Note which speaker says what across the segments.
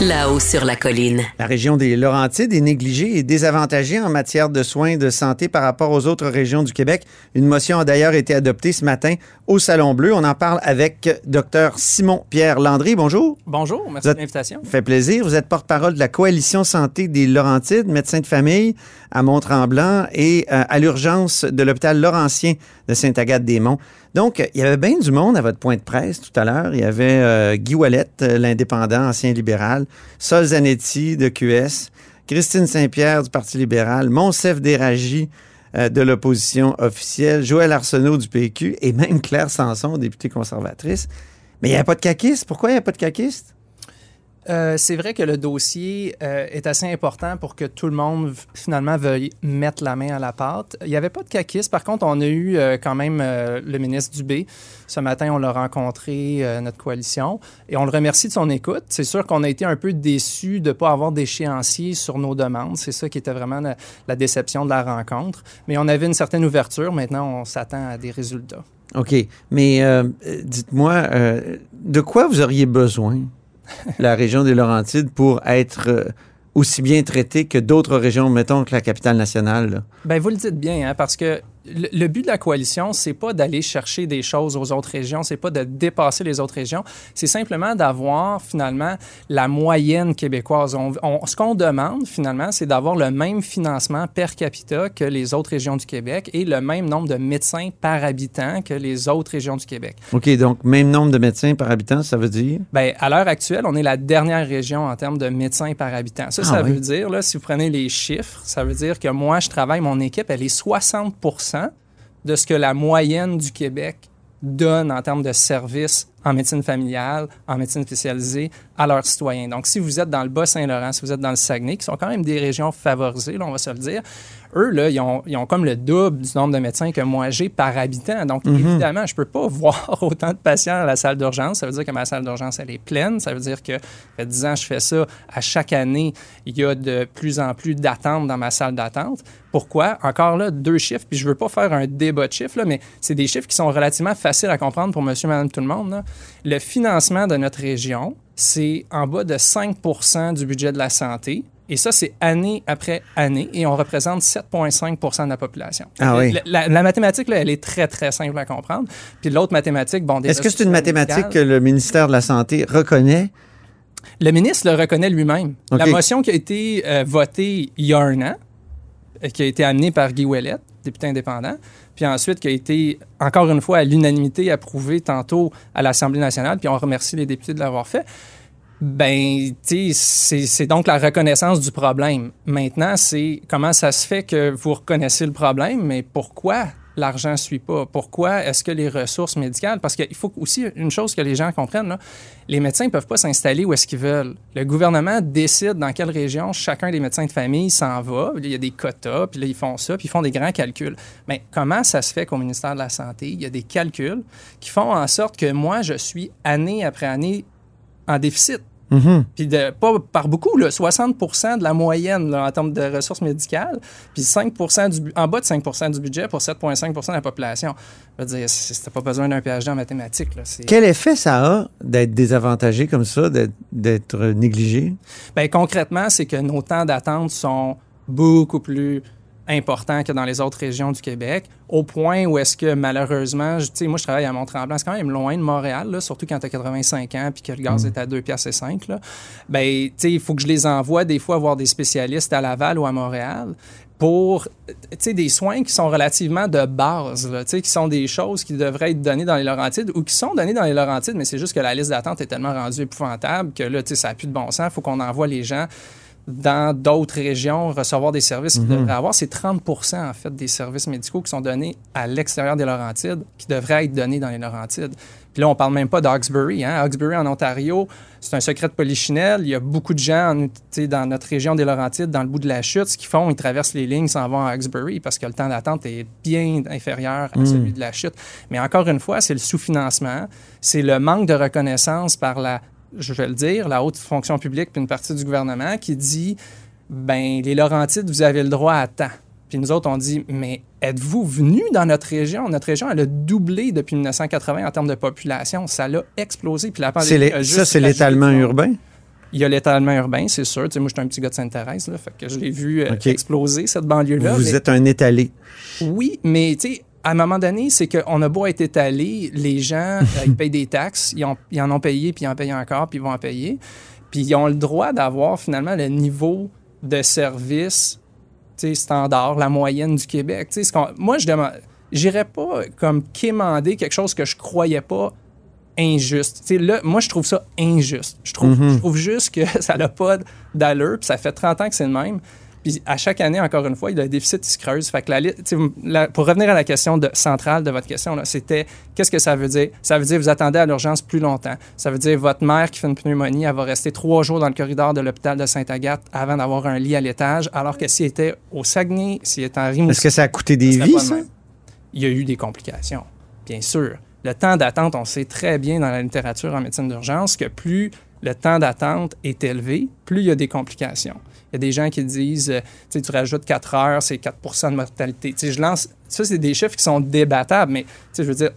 Speaker 1: Là-haut sur la colline.
Speaker 2: La région des Laurentides est négligée et désavantagée en matière de soins de santé par rapport aux autres régions du Québec. Une motion a d'ailleurs été adoptée ce matin au Salon Bleu. On en parle avec Dr Simon-Pierre Landry. Bonjour.
Speaker 3: Bonjour, merci de l'invitation.
Speaker 2: Fait plaisir. Vous êtes porte-parole de la Coalition Santé des Laurentides, médecin de famille à Mont-Tremblant et euh, à l'urgence de l'hôpital Laurentien de Sainte-Agathe-des-Monts. Donc, il y avait bien du monde à votre point de presse tout à l'heure. Il y avait euh, Guy Wallet, euh, l'indépendant, ancien libéral, Sol Zanetti de QS, Christine Saint-Pierre du Parti libéral, Monsef Déragi euh, de l'opposition officielle, Joël Arsenault du PQ et même Claire Sanson, députée conservatrice. Mais il n'y a pas de caquiste. Pourquoi il n'y a pas de caquiste?
Speaker 3: Euh, c'est vrai que le dossier euh, est assez important pour que tout le monde finalement veuille mettre la main à la pâte. Il n'y avait pas de caquiste. Par contre, on a eu euh, quand même le ministre Dubé. Ce matin, on l'a rencontré, notre coalition, et on le remercie de son écoute. C'est sûr qu'on a été un peu déçus de ne pas avoir d'échéancier sur nos demandes. C'est ça qui était vraiment la déception de la rencontre. Mais on avait une certaine ouverture. Maintenant, on s'attend à des résultats.
Speaker 2: OK. Mais dites-moi, de quoi vous auriez besoin? La région des Laurentides pour être euh, aussi bien traitée que d'autres régions, mettons que la capitale nationale?
Speaker 3: Bien, vous le dites bien, hein, parce que le, but de la coalition, c'est pas d'aller chercher des choses aux autres régions, c'est pas de dépasser les autres régions, c'est simplement d'avoir finalement la moyenne québécoise. ce qu'on demande finalement, c'est d'avoir le même financement per capita que les autres régions du Québec et le même nombre de médecins par habitant que les autres régions du Québec.
Speaker 2: OK, donc même nombre de médecins par habitant, ça veut dire?
Speaker 3: Bien, à l'heure actuelle, on est la dernière région en termes de médecins par habitant. Ça, ça ah veut dire, là, si vous prenez les chiffres, ça veut dire que moi, je travaille, mon équipe, elle est 60 de ce que la moyenne du Québec donne en termes de services en médecine familiale, en médecine spécialisée à leurs citoyens. Donc, si vous êtes dans le Bas-Saint-Laurent, si vous êtes dans le Saguenay, qui sont quand même des régions favorisées, on va se le dire, eux, là, ils ont, ils ont, comme le double du nombre de médecins que moi j'ai par habitant. Donc, mhm. évidemment, je ne peux pas voir autant de patients à la salle d'urgence. Ça veut dire que ma salle d'urgence, elle est pleine. Ça veut dire que, ça fait 10 ans je fais ça. À chaque année, il y a de plus en plus d'attentes dans ma salle d'attente. Pourquoi? Encore là, deux chiffres, puis je ne veux pas faire un débat de chiffres, là, mais c'est des chiffres qui sont relativement faciles à comprendre pour monsieur, madame, tout le monde. Le financement de notre région, c'est en bas de 5% du budget de la santé. Et ça, c'est année après année, et on représente 7,5% de la population.
Speaker 2: Ah oui.
Speaker 3: La, mathématique, là, elle est très, très simple à comprendre. Puis l'autre mathématique, bon...
Speaker 2: Est-ce que c'est une mathématique que le ministère de la Santé reconnaît?
Speaker 3: Le ministre le reconnaît lui-même. La motion qui a été euh, votée il y a un an, euh, qui a été amenée par Guy Ouellet, député indépendant, puis ensuite qui a été, encore une fois, à l'unanimité approuvée tantôt à l'Assemblée nationale, puis on remercie les députés de l'avoir fait ben, c'est donc la reconnaissance du problème. Maintenant, c'est comment ça se fait que vous reconnaissez le problème, mais pourquoi l'argent ne suit pas? Pourquoi est-ce que les ressources médicales... Parce qu'il faut aussi une chose que les gens comprennent, les médecins ne peuvent pas s'installer où est-ce qu'ils veulent. Le gouvernement décide dans quelle région chacun des médecins de famille s'en va. Il y a des quotas, puis là, ils font ça, puis ils font des grands calculs. Mais comment ça se fait qu'au ministère de la Santé, il y a des calculs qui font en sorte que moi, je suis année après année en déficit?
Speaker 2: Mhm.
Speaker 3: Puis pas par beaucoup, là, 60 de la moyenne en termes de ressources médicales, puis 5 du, en bas de 5 du budget pour 7,5 de la population. Je veux dire, c'était pas besoin d'un PhD en mathématiques.
Speaker 2: Quel effet ça a d'être désavantagé comme ça, d'être négligé?
Speaker 3: Bien, concrètement, c'est que nos temps d'attente sont beaucoup plus important que dans les autres régions du Québec, au point où est-ce que malheureusement, tu sais, moi je travaille à Mont-Tremblant, c'est quand même loin de Montréal, là, surtout quand tu as 85 ans puis que le gaz mm. est à 2 piastres et 5 là. Ben, tu sais, il faut que je les envoie des fois voir des spécialistes à Laval ou à Montréal pour des soins qui sont relativement de base, là, qui sont des choses qui devraient être données dans les Laurentides ou qui sont données dans les Laurentides, mais c'est juste que la liste d'attente est tellement rendue épouvantable que là, ça n'a plus de bon sens. Il faut qu'on envoie les gens dans d'autres régions recevoir des services qu'ils
Speaker 2: Mhm.
Speaker 3: devraient avoir. C'est 30 en fait des services médicaux qui sont donnés à l'extérieur des Laurentides qui devraient être donnés dans les Laurentides. Puis là, on parle même pas d'Hawkesbury. Hein? Hawkesbury en Ontario, c'est un secret de polichinelle. Il y a beaucoup de gens dans notre région des Laurentides, dans le bout de la chute, ce qu'ils font, ils traversent les lignes, s'en vont à Hawkesbury parce que le temps d'attente est bien inférieur à celui de la chute. Mais encore une fois, c'est le sous-financement, c'est le manque de reconnaissance par la, je vais le dire, la haute fonction publique puis une partie du gouvernement qui dit, ben les Laurentides, vous avez le droit à temps. Puis nous autres, on dit, mais êtes-vous venus dans notre région? Notre région, elle a doublé depuis 1980 en termes de population. Ça l'a explosé. Puis la pandémie
Speaker 2: les-
Speaker 3: a juste
Speaker 2: ça, c'est l'étalement urbain?
Speaker 3: Il y a l'étalement urbain, c'est sûr. Tu sais, moi, je suis un petit gars de Sainte-Thérèse, là, fait que je l'ai vu euh, exploser, cette banlieue-là.
Speaker 2: Vous
Speaker 3: mais-
Speaker 2: êtes un étalé.
Speaker 3: oui, mais tu sais, à un moment donné, c'est qu'on a beau être étalé, les gens, euh, ils payent des taxes, ils, ont- ils en ont payé, puis ils en payent encore, puis ils vont en payer. Puis ils ont le droit d'avoir finalement le niveau de service standard, la moyenne du Québec. Ce moi, je demande, j'irais pas comme quémander quelque chose que je croyais pas injuste. Là, moi, je trouve ça injuste. Je trouve, je trouve juste que ça n'a pas d'allure, puis ça fait 30 ans que c'est le même. Puis à chaque année, encore une fois, il y a un déficit qui se creuse. Fait que la, pour revenir à la question de- centrale de votre question, c'était qu'est-ce que ça veut dire? Ça veut dire vous attendez à l'urgence plus longtemps. Ça veut dire votre mère qui fait une pneumonie, elle va rester trois jours dans le corridor de l'hôpital de Sainte-Agathe avant d'avoir un lit à l'étage, alors que s'il était au Saguenay, s'il était en Rimouski,
Speaker 2: Est-ce que ça a coûté des vies, ça?
Speaker 3: Il y a eu des complications, bien sûr. Le temps d'attente, on sait très bien dans la littérature en médecine d'urgence que plus le temps d'attente est élevé, plus il y a des complications. Il y a des gens qui disent, euh, tu sais, tu rajoutes 4 heures, c'est 4% de mortalité. Tu sais, je lance, ça, c'est des chiffres qui sont débattables, mais tu sais, je veux dire,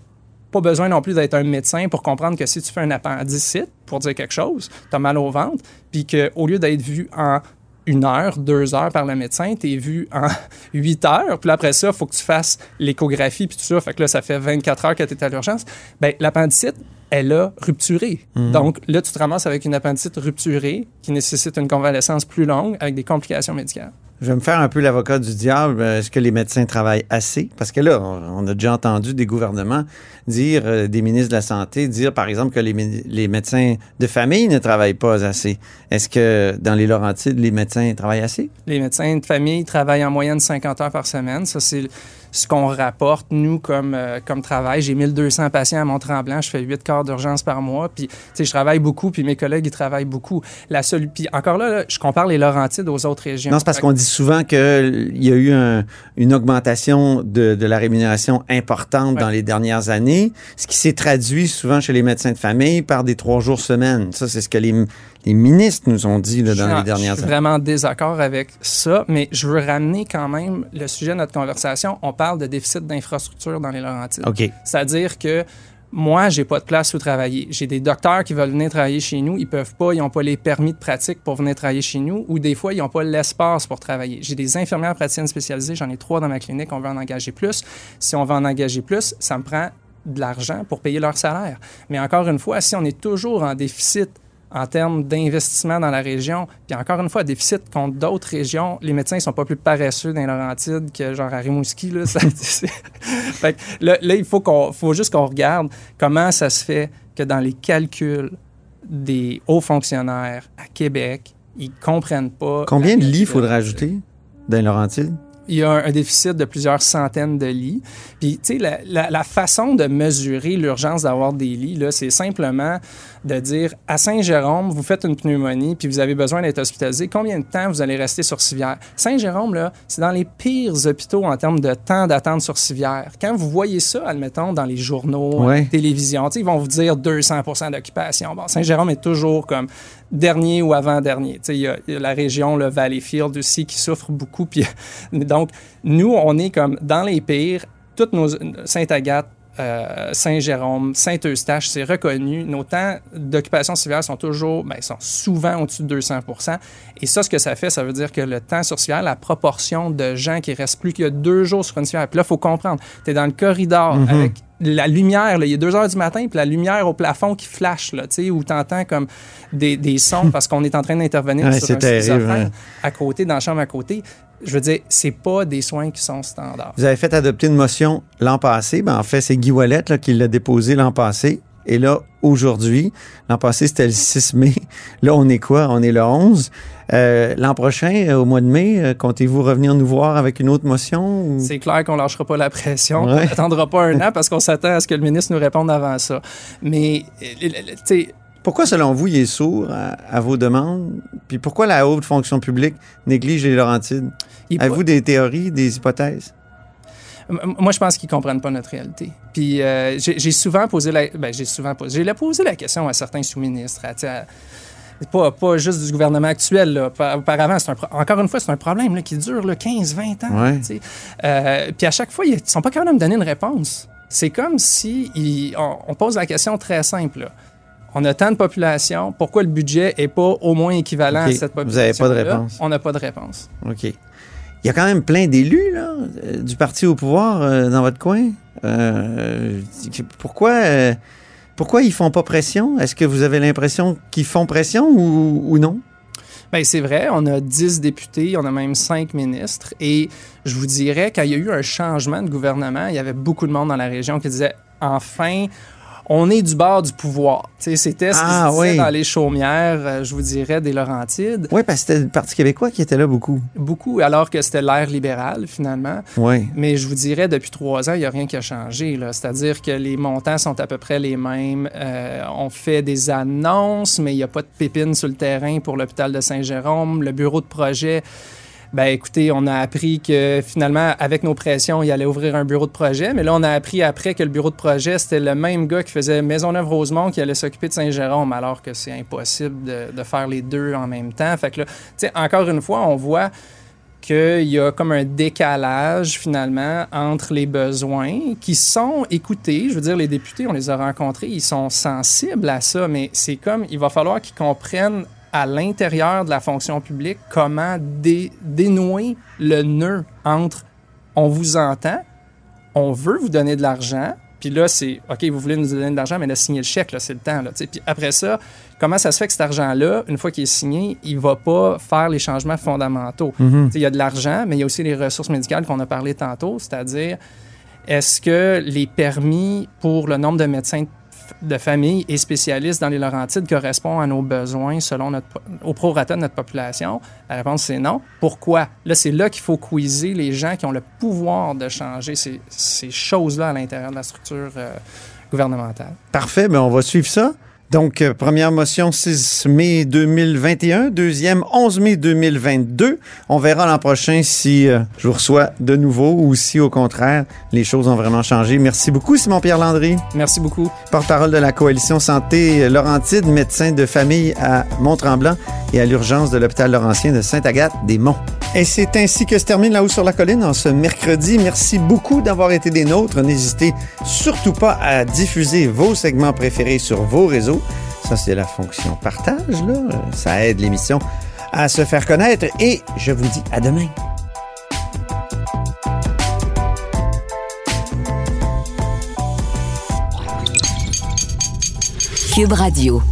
Speaker 3: pas besoin non plus d'être un médecin pour comprendre que si tu fais un appendicite, pour dire quelque chose, tu as mal au ventre, puis qu'au lieu d'être vu en une heure, deux heures par le médecin, tu es vu en huit heures, puis après ça, il faut que tu fasses l'échographie, puis tout ça, fait que là, ça fait 24 heures que tu es à l'urgence. Bien, l'appendicite, elle a rupturé. Donc là, tu te ramasses avec une appendicite rupturée qui nécessite une convalescence plus longue avec des complications médicales.
Speaker 2: Je vais me faire un peu l'avocat du diable. Euh, Est-ce que les médecins travaillent assez? Parce que là, on a déjà entendu des gouvernements dire, euh, des ministres de la Santé, dire par exemple que les, les médecins de famille ne travaillent pas assez. Est-ce que dans les Laurentides, les médecins travaillent assez?
Speaker 3: Les médecins de famille travaillent en moyenne 50 heures par semaine. Ça, c'est ce qu'on rapporte, nous, comme, euh, comme travail. J'ai 1200 patients à Mont-Tremblant. Je fais 8 quarts d'urgence par mois. Puis, tu sais, je travaille beaucoup, puis mes collègues, ils travaillent beaucoup. La seule... Puis, encore là, là, je compare les Laurentides aux autres régions.
Speaker 2: Non, c'est parce qu'on dit souvent qu'il y a eu un- une augmentation de, de la rémunération importante
Speaker 3: Ouais.
Speaker 2: dans les dernières années, ce qui s'est traduit souvent chez les médecins de famille par des trois jours semaine. Ça, c'est ce que les, les ministres nous ont dit là,
Speaker 3: Je
Speaker 2: dans
Speaker 3: en-
Speaker 2: les dernières
Speaker 3: Je suis
Speaker 2: années.
Speaker 3: vraiment en désaccord avec ça, mais je veux ramener quand même le sujet de notre conversation. On parle de déficit d'infrastructure dans les Laurentides.
Speaker 2: OK.
Speaker 3: C'est-à-dire que moi, j'ai pas de place où travailler. J'ai des docteurs qui veulent venir travailler chez nous, ils peuvent pas, ils n'ont pas les permis de pratique pour venir travailler chez nous, ou des fois, ils n'ont pas l'espace pour travailler. J'ai des infirmières praticiennes spécialisées, j'en ai trois dans ma clinique, on veut en engager plus. Si on veut en engager plus, ça me prend de l'argent pour payer leur salaire. Mais encore une fois, si on est toujours en déficit en termes d'investissement dans la région, puis encore une fois, déficit contre d'autres régions, les médecins ne sont pas plus paresseux dans les Laurentides que genre à Rimouski. Là, Ça, fait que là, là, il faut, qu'on, faut juste qu'on regarde comment ça se fait que dans les calculs des hauts fonctionnaires à Québec, ils comprennent pas...
Speaker 2: Combien de lits faudrait ajouter dans les Laurentides?
Speaker 3: Il y a un, un déficit de plusieurs centaines de lits. Puis, tu sais, la, la- la façon de mesurer l'urgence d'avoir des lits, là, c'est simplement de dire à Saint-Jérôme, vous faites une pneumonie, puis vous avez besoin d'être hospitalisé. Combien de temps vous allez rester sur civière? Saint-Jérôme, là, c'est dans les pires hôpitaux en termes de temps d'attente sur civière. Quand vous voyez ça, admettons, dans les journaux,
Speaker 2: Ouais.
Speaker 3: la télévision, tu sais, ils vont vous dire 200 d'occupation. Bon, Saint-Jérôme est toujours comme dernier ou avant-dernier. Il y a la région, le Valleyfield aussi, qui souffre beaucoup. Puis, donc, nous, on est comme dans les pires. Toutes nos Sainte-Agathe, euh, Saint-Jérôme, Saint-Eustache, c'est reconnu. Nos temps d'occupation civière sont toujours, ben, sont souvent au-dessus de 200 Et ça, ce que ça fait, ça veut dire que le temps sur civière, la proportion de gens qui restent plus que deux jours sur une civière. Puis là, il faut comprendre, tu es dans le corridor
Speaker 2: Mhm.
Speaker 3: avec la lumière, là, il est 2 heures du matin, puis la lumière au plafond qui flash, là, tu sais, où tu entends comme des, des sons parce qu'on est en train d'intervenir
Speaker 2: Ouais,
Speaker 3: sur un
Speaker 2: terrible, hein.
Speaker 3: à côté, dans la chambre à côté. Je veux dire, c'est pas des soins qui sont standards.
Speaker 2: Vous avez fait adopter une motion l'an passé. Ben, en fait, c'est Guy Wallet là, qui l'a déposée l'an passé. Et là, aujourd'hui, l'an passé, c'était le 6 mai. Là, on est quoi? On est le 11. Euh, l'an prochain, euh, au mois de mai, euh, comptez-vous revenir nous voir avec une autre motion?
Speaker 3: C'est clair qu'on lâchera pas la pression. On n'attendra pas un an parce qu'on s'attend à ce que le ministre nous réponde avant ça. Mais, tu sais...
Speaker 2: Pourquoi, selon vous, il est sourd à, vos demandes? Puis pourquoi la haute fonction publique néglige les Laurentides? Avez-vous des théories, des hypothèses?
Speaker 3: Moi, je pense qu'ils comprennent pas notre réalité. Puis j'ai souvent posé la... Ben, j'ai souvent posé... J'ai posé la question à certains sous-ministres, pas, pas juste du gouvernement actuel. Là. Auparavant, un, encore une fois, c'est un problème là, qui dure 15-20 ans. Euh, puis à chaque fois, ils ne sont pas capables de me donner une réponse. C'est comme si on, pose la question très simple. On a tant de population, pourquoi le budget n'est pas au moins équivalent à cette population?
Speaker 2: Vous n'avez pas de réponse.
Speaker 3: On n'a pas de réponse.
Speaker 2: OK. Il y a quand même plein d'élus là, euh, du parti au pouvoir euh, dans votre coin. pourquoi pourquoi ils font pas pression? Est-ce que vous avez l'impression qu'ils font pression ou, non?
Speaker 3: Bien, c'est vrai, on a 10 députés, on a même 5 ministres. Et je vous dirais, quand il y a eu un changement de gouvernement, il y avait beaucoup de monde dans la région qui disait enfin, on est du bord du pouvoir. C'était ce ah, qui dans les chaumières, euh, je vous dirais, des Laurentides.
Speaker 2: Oui, parce que c'était le Parti québécois qui était là beaucoup.
Speaker 3: Beaucoup, alors que c'était l'ère libérale, finalement.
Speaker 2: Oui.
Speaker 3: Mais je vous dirais, depuis trois ans, il n'y a rien qui a changé. C'est-à-dire que les montants sont à peu près les mêmes. Euh, on fait des annonces, mais il n'y a pas de pépines sur le terrain pour l'hôpital de Saint-Jérôme. Le bureau de projet ben écoutez, on a appris que finalement, avec nos pressions, il allait ouvrir un bureau de projet. Mais là, on a appris après que le bureau de projet, c'était le même gars qui faisait Maisonneuve-Rosemont qui allait s'occuper de Saint-Jérôme, alors que c'est impossible de, faire les deux en même temps. Fait que là, tu sais, encore une fois, on voit qu'il y a comme un décalage finalement entre les besoins qui sont écoutés. Je veux dire, les députés, on les a rencontrés, ils sont sensibles à ça, mais c'est comme, il va falloir qu'ils comprennent à l'intérieur de la fonction publique comment dénouer le nœud entre on vous entend, on veut vous donner de l'argent, puis là, c'est OK, vous voulez nous donner de l'argent, mais là, signer le chèque, là, c'est le temps. Là, puis après ça, comment ça se fait que cet argent-là, une fois qu'il est signé, il ne va pas faire les changements fondamentaux? Mm-hmm. Il y a de l'argent, mais il y a aussi les ressources médicales qu'on a parlé tantôt, c'est-à-dire est-ce que les permis pour le nombre de médecins de famille et spécialistes dans les Laurentides correspond à nos besoins selon notre, au prorata de notre population? La réponse, c'est non. Pourquoi? Là, c'est là qu'il faut quizer les gens qui ont le pouvoir de changer ces, ces choses-là à l'intérieur de la structure euh, gouvernementale.
Speaker 2: Parfait, mais on va suivre ça. Donc, euh, première motion 6 mai 2021, deuxième 11 mai 2022. On verra l'an prochain si euh, je vous reçois de nouveau ou si au contraire les choses ont vraiment changé. Merci beaucoup Simon-Pierre Landry.
Speaker 3: Merci beaucoup.
Speaker 2: Porte-parole de la coalition Santé Laurentide, médecin de famille à Mont-Tremblant et à l'urgence de l'hôpital Laurentien de Sainte-Agathe-des-Monts. Et c'est ainsi que se termine La Haut sur la Colline en ce mercredi. Merci beaucoup d'avoir été des nôtres. N'hésitez surtout pas à diffuser vos segments préférés sur vos réseaux. Ça, c'est la fonction partage, là. Ça aide l'émission à se faire connaître et je vous dis à demain.
Speaker 1: Cube Radio.